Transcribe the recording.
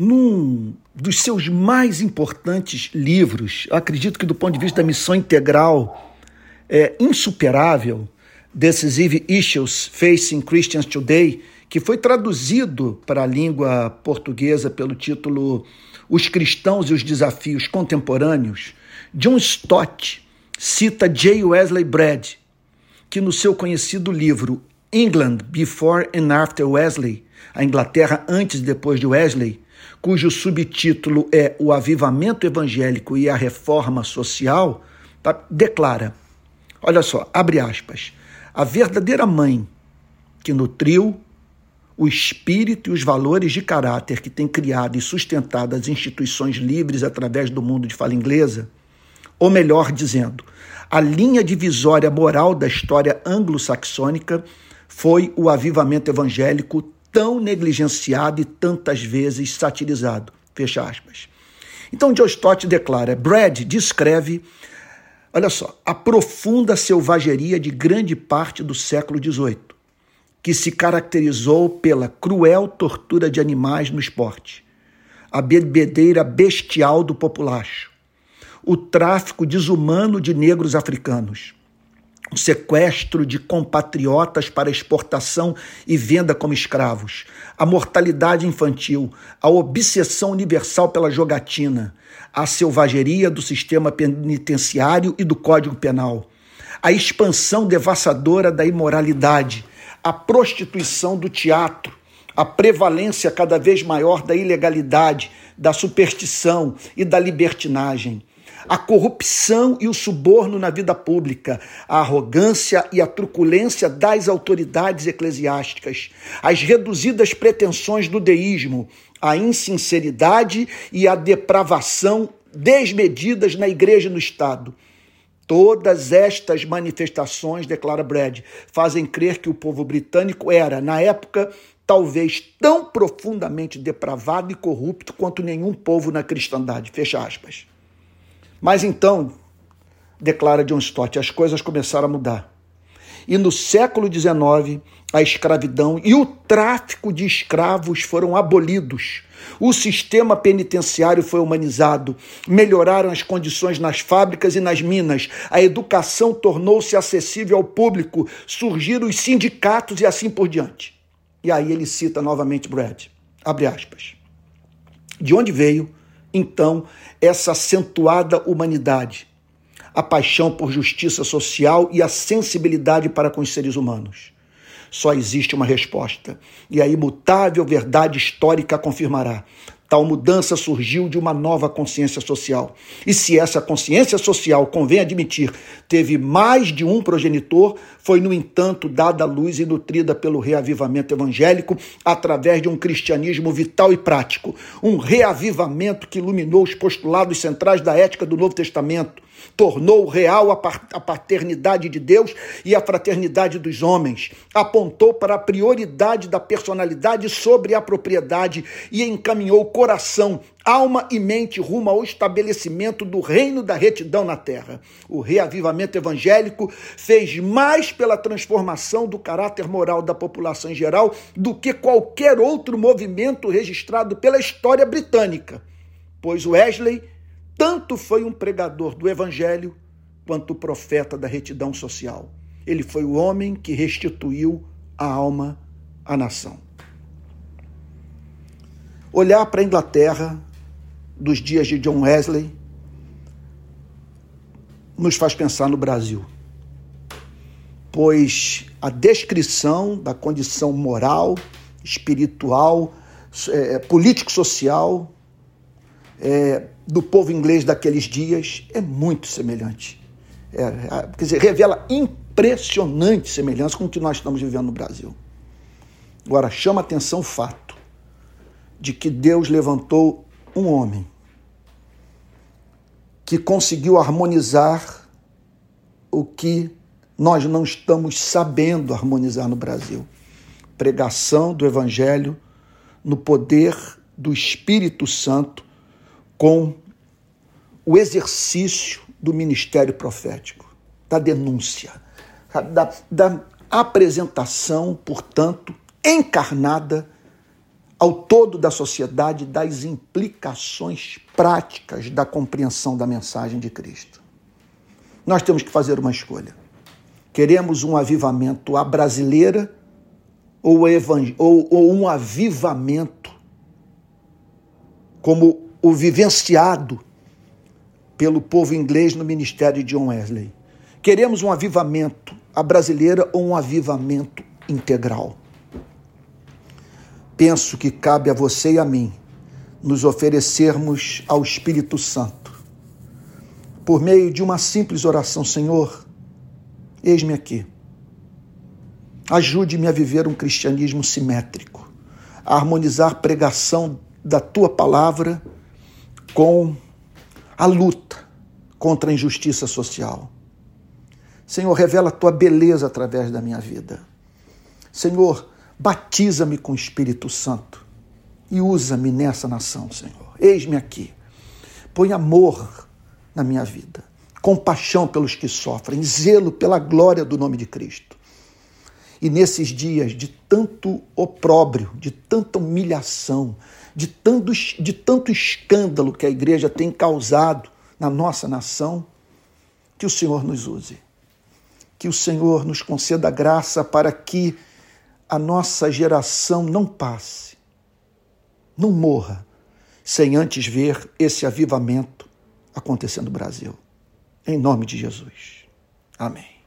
num dos seus mais importantes livros, acredito que do ponto de vista da missão integral, é insuperável, Decisive Issues Facing Christians Today, que foi traduzido para a língua portuguesa pelo título Os Cristãos e os Desafios Contemporâneos, John Stott cita J. Wesley Brad, que no seu conhecido livro England Before and After Wesley, a Inglaterra antes e depois de Wesley, cujo subtítulo é O Avivamento Evangélico e a Reforma Social, tá, declara: olha só, abre aspas, a verdadeira mãe que nutriu o espírito e os valores de caráter que tem criado e sustentado as instituições livres através do mundo de fala inglesa, ou melhor dizendo, a linha divisória moral da história anglo-saxônica foi o avivamento evangélico tão negligenciado e tantas vezes satirizado. Fecha aspas. Então, John Stott declara: Brad descreve, olha só, a profunda selvageria de grande parte do século XVIII, que se caracterizou pela cruel tortura de animais no esporte, a bebedeira bestial do populacho, o tráfico desumano de negros africanos o sequestro de compatriotas para exportação e venda como escravos, a mortalidade infantil, a obsessão universal pela jogatina, a selvageria do sistema penitenciário e do Código Penal, a expansão devastadora da imoralidade, a prostituição do teatro, a prevalência cada vez maior da ilegalidade, da superstição e da libertinagem a corrupção e o suborno na vida pública, a arrogância e a truculência das autoridades eclesiásticas, as reduzidas pretensões do deísmo, a insinceridade e a depravação desmedidas na igreja e no Estado. Todas estas manifestações, declara Brad, fazem crer que o povo britânico era, na época, talvez tão profundamente depravado e corrupto quanto nenhum povo na cristandade. Fecha aspas. Mas então, declara John Stott, as coisas começaram a mudar. E no século XIX, a escravidão e o tráfico de escravos foram abolidos. O sistema penitenciário foi humanizado, melhoraram as condições nas fábricas e nas minas, a educação tornou-se acessível ao público, surgiram os sindicatos e assim por diante. E aí ele cita novamente Brad, abre aspas. De onde veio então essa acentuada humanidade, a paixão por justiça social e a sensibilidade para com os seres humanos. Só existe uma resposta, e a imutável verdade histórica confirmará. Tal mudança surgiu de uma nova consciência social. E se essa consciência social, convém admitir, teve mais de um progenitor, foi, no entanto, dada à luz e nutrida pelo reavivamento evangélico através de um cristianismo vital e prático. Um reavivamento que iluminou os postulados centrais da ética do Novo Testamento tornou real a paternidade de Deus e a fraternidade dos homens, apontou para a prioridade da personalidade sobre a propriedade e encaminhou coração, alma e mente rumo ao estabelecimento do reino da retidão na terra. O reavivamento evangélico fez mais pela transformação do caráter moral da população em geral do que qualquer outro movimento registrado pela história britânica, pois Wesley tanto foi um pregador do evangelho quanto profeta da retidão social. Ele foi o homem que restituiu a alma à nação. Olhar para a Inglaterra dos dias de John Wesley nos faz pensar no Brasil, pois a descrição da condição moral, espiritual, é, político-social é, do povo inglês daqueles dias é muito semelhante. É, quer dizer, revela impressionante semelhança com o que nós estamos vivendo no Brasil. Agora, chama atenção o fato de que Deus levantou um homem que conseguiu harmonizar o que nós não estamos sabendo harmonizar no Brasil. Pregação do Evangelho no poder do Espírito Santo com o exercício do ministério profético, da denúncia, da, da apresentação, portanto, encarnada ao todo da sociedade das implicações práticas da compreensão da mensagem de Cristo. Nós temos que fazer uma escolha. Queremos um avivamento à brasileira ou, ou, ou um avivamento como o vivenciado pelo povo inglês no ministério de John Wesley. Queremos um avivamento à brasileira ou um avivamento integral penso que cabe a você e a mim nos oferecermos ao Espírito Santo por meio de uma simples oração: Senhor, eis-me aqui. Ajude-me a viver um cristianismo simétrico, a harmonizar a pregação da tua palavra com a luta contra a injustiça social. Senhor, revela a tua beleza através da minha vida. Senhor, Batiza-me com o Espírito Santo e usa-me nessa nação, Senhor. Eis-me aqui. Põe amor na minha vida, compaixão pelos que sofrem, zelo pela glória do nome de Cristo. E nesses dias de tanto opróbrio, de tanta humilhação, de tanto, de tanto escândalo que a igreja tem causado na nossa nação, que o Senhor nos use. Que o Senhor nos conceda graça para que a nossa geração não passe, não morra, sem antes ver esse avivamento acontecendo no Brasil. Em nome de Jesus. Amém.